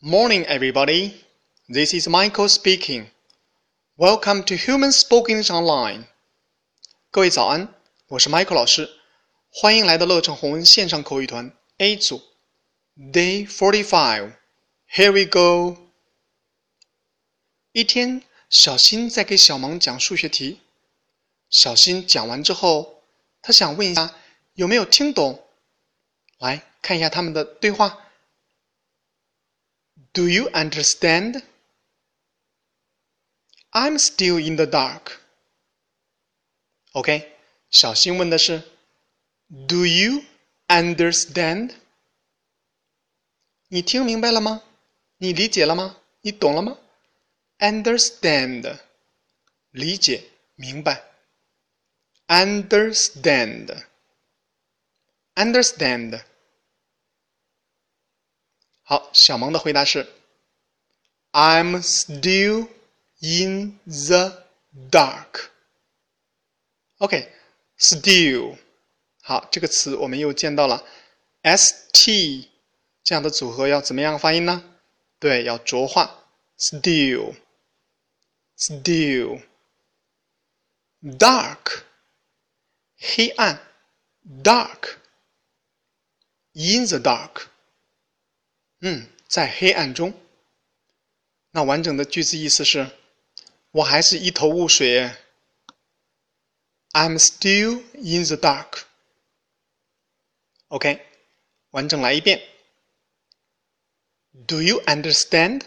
Morning, everybody. This is Michael speaking. Welcome to Human Spoken Online. 各位早安，我是 Michael 老师，欢迎来到乐成红文线上口语团 A 组。Day forty-five. Here we go. 一天，小新在给小萌讲数学题。小新讲完之后，他想问一下有没有听懂。来看一下他们的对话。Do you understand? I'm still in the dark. OK，小新问的是 Do you understand？你听明白了吗？你理解了吗？你懂了吗？Understand，理解、明白。Understand，understand。 好，小萌的回答是：I'm still in the dark. OK，still，好，这个词我们又见到了 st 这样的组合要怎么样发音呢？对，要浊化，still，still，dark，黑暗，dark，in the dark。 嗯，在黑暗中。那完整的句子意思是：我还是一头雾水。I'm still in the dark. OK，完整来一遍。Do you understand?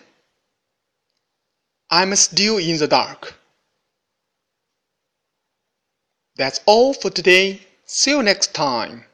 I'm still in the dark. That's all for today. See you next time.